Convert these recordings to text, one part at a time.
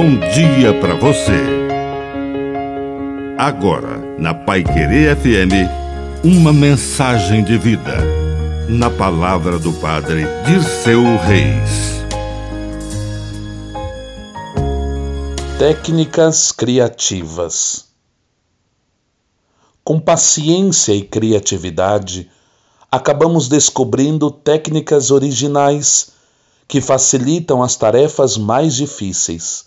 bom dia para você. Agora, na Pai Querer FM, uma mensagem de vida. Na palavra do Padre Dirceu Reis. Técnicas criativas. Com paciência e criatividade, acabamos descobrindo técnicas originais que facilitam as tarefas mais difíceis.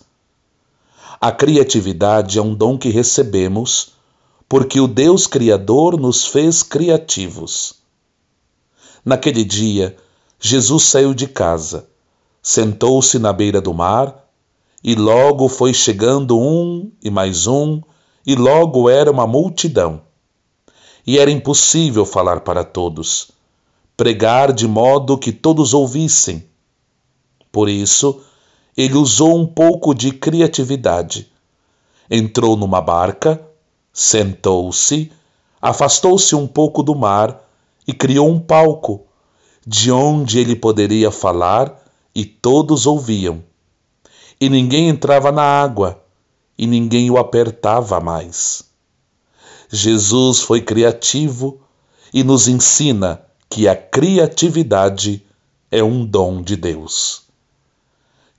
A criatividade é um dom que recebemos porque o Deus Criador nos fez criativos. Naquele dia, Jesus saiu de casa, sentou-se na beira do mar e logo foi chegando um e mais um, e logo era uma multidão. E era impossível falar para todos, pregar de modo que todos ouvissem por isso, ele usou um pouco de criatividade. Entrou numa barca, sentou-se, afastou-se um pouco do mar e criou um palco, de onde ele poderia falar e todos ouviam. E ninguém entrava na água, e ninguém o apertava mais. Jesus foi criativo e nos ensina que a criatividade é um dom de Deus.